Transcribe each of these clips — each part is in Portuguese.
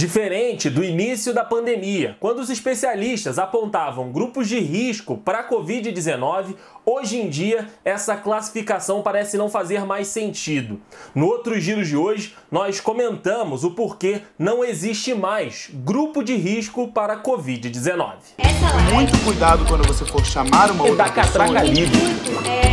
Diferente do início da pandemia, quando os especialistas apontavam grupos de risco para a Covid-19, hoje em dia essa classificação parece não fazer mais sentido. No outro giro de hoje, nós comentamos o porquê não existe mais grupo de risco para a Covid-19. Muito cuidado quando você for chamar uma outra da catraca pessoa. livre. É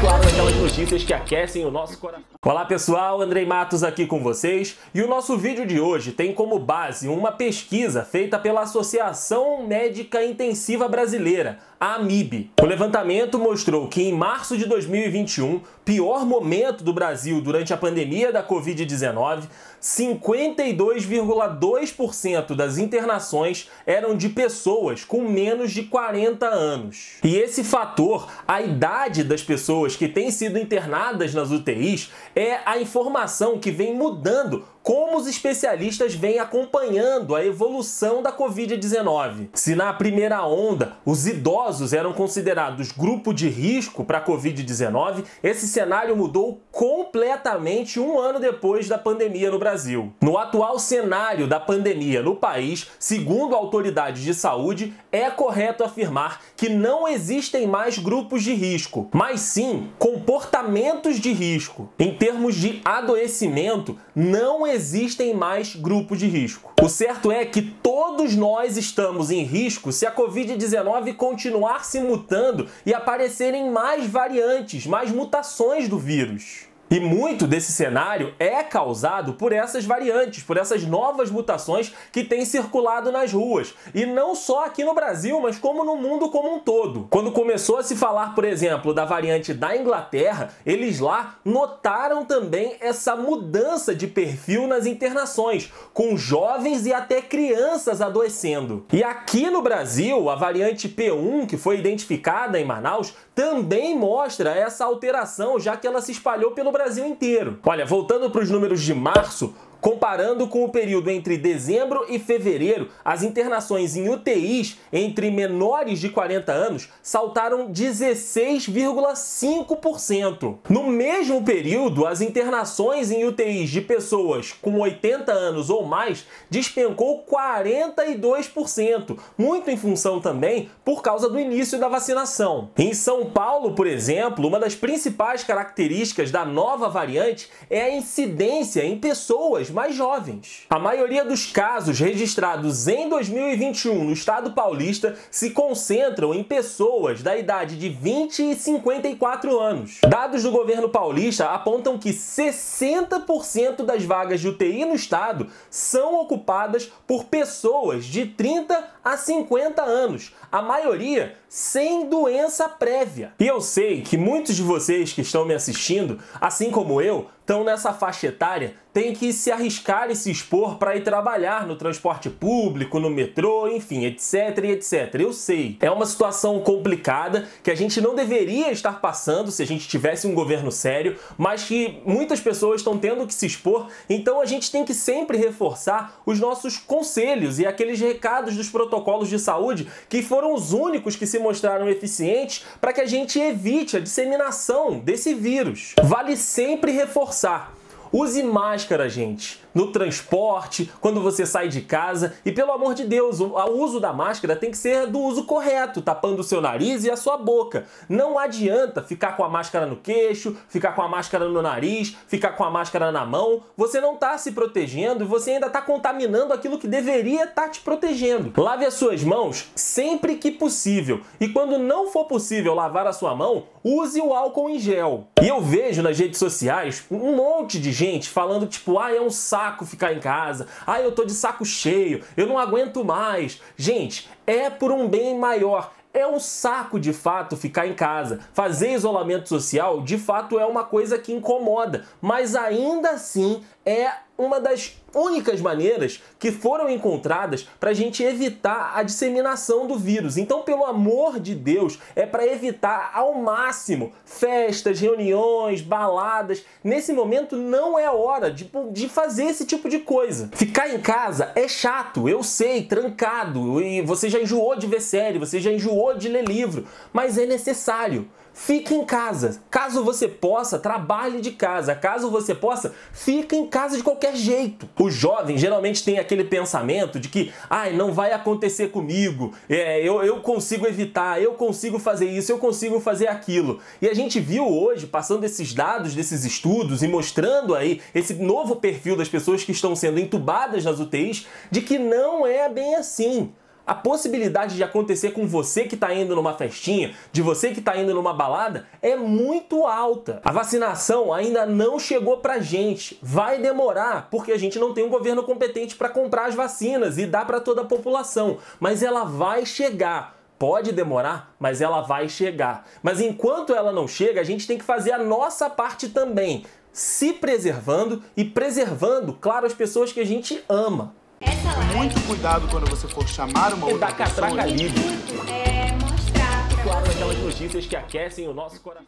Claro, notícias que aquecem o nosso coração. Olá pessoal, Andrei Matos aqui com vocês e o nosso vídeo de hoje tem como base uma pesquisa feita pela Associação Médica Intensiva Brasileira, a AMIB. O levantamento mostrou que em março de 2021, pior momento do Brasil durante a pandemia da Covid-19, 52,2% das internações eram de pessoas com menos de 40 anos. E esse fator, a idade das pessoas que têm sido internadas nas UTIs, é a informação que vem mudando como os especialistas vêm acompanhando a evolução da Covid-19. Se na primeira onda os idosos eram considerados grupo de risco para a Covid-19, esse cenário mudou completamente um ano depois da pandemia no Brasil. No atual cenário da pandemia no país, segundo autoridades de saúde, é correto afirmar que não existem mais grupos de risco, mas sim comportamentos de risco. Em termos de adoecimento, não existem mais grupos de risco. O certo é que todos nós estamos em risco se a Covid-19 continuar se mutando e aparecerem mais variantes, mais mutações do vírus. E muito desse cenário é causado por essas variantes, por essas novas mutações que têm circulado nas ruas. E não só aqui no Brasil, mas como no mundo como um todo. Quando começou a se falar, por exemplo, da variante da Inglaterra, eles lá notaram também essa mudança de perfil nas internações, com jovens e até crianças adoecendo. E aqui no Brasil, a variante P1, que foi identificada em Manaus, também mostra essa alteração, já que ela se espalhou pelo Brasil inteiro. Olha, voltando para os números de março, Comparando com o período entre dezembro e fevereiro, as internações em UTIs entre menores de 40 anos saltaram 16,5%. No mesmo período, as internações em UTIs de pessoas com 80 anos ou mais despencou 42%, muito em função também por causa do início da vacinação. Em São Paulo, por exemplo, uma das principais características da nova variante é a incidência em pessoas mais jovens. A maioria dos casos registrados em 2021 no estado paulista se concentram em pessoas da idade de 20 e 54 anos. Dados do governo paulista apontam que 60% das vagas de UTI no estado são ocupadas por pessoas de 30 a 50 anos, a maioria sem doença prévia. E eu sei que muitos de vocês que estão me assistindo, assim como eu, estão nessa faixa etária, têm que se arriscar e se expor para ir trabalhar no transporte público, no metrô, enfim, etc etc. Eu sei, é uma situação complicada que a gente não deveria estar passando se a gente tivesse um governo sério, mas que muitas pessoas estão tendo que se expor, então a gente tem que sempre reforçar os nossos conselhos e aqueles recados dos protocolos de saúde que foram os únicos que se mostraram eficientes para que a gente evite a disseminação desse vírus. Vale sempre reforçar passar. Use máscara, gente, no transporte, quando você sai de casa. E pelo amor de Deus, o uso da máscara tem que ser do uso correto, tapando o seu nariz e a sua boca. Não adianta ficar com a máscara no queixo, ficar com a máscara no nariz, ficar com a máscara na mão. Você não está se protegendo e você ainda está contaminando aquilo que deveria estar te protegendo. Lave as suas mãos sempre que possível. E quando não for possível lavar a sua mão, use o álcool em gel. E eu vejo nas redes sociais um monte de gente falando tipo, ah, é um saco ficar em casa, ah, eu tô de saco cheio, eu não aguento mais. Gente, é por um bem maior. É um saco de fato ficar em casa. Fazer isolamento social de fato é uma coisa que incomoda, mas ainda assim é uma das únicas maneiras que foram encontradas para a gente evitar a disseminação do vírus. Então, pelo amor de Deus, é para evitar ao máximo festas, reuniões, baladas. Nesse momento não é hora de, de fazer esse tipo de coisa. Ficar em casa é chato, eu sei, trancado, e você já enjoou de ver série, você já enjoou de ler livro, mas é necessário. fique em casa. Caso você possa, trabalhe de casa. Caso você possa, fique em casa de qualquer jeito. O jovem geralmente tem aquele pensamento de que, ai, não vai acontecer comigo, é, eu, eu consigo evitar, eu consigo fazer isso, eu consigo fazer aquilo. E a gente viu hoje, passando esses dados desses estudos e mostrando aí esse novo perfil das pessoas que estão sendo entubadas nas UTIs, de que não é bem assim a possibilidade de acontecer com você que está indo numa festinha, de você que está indo numa balada, é muito alta. A vacinação ainda não chegou pra gente. Vai demorar, porque a gente não tem um governo competente para comprar as vacinas e dar para toda a população, mas ela vai chegar. Pode demorar, mas ela vai chegar. Mas enquanto ela não chega, a gente tem que fazer a nossa parte também, se preservando e preservando, claro, as pessoas que a gente ama. Live Muito cuidado quando você for chamar uma E outra da catraca pessoa. livre. é mostrar pra Claro, vocês. aquelas notícias que aquecem o nosso coração.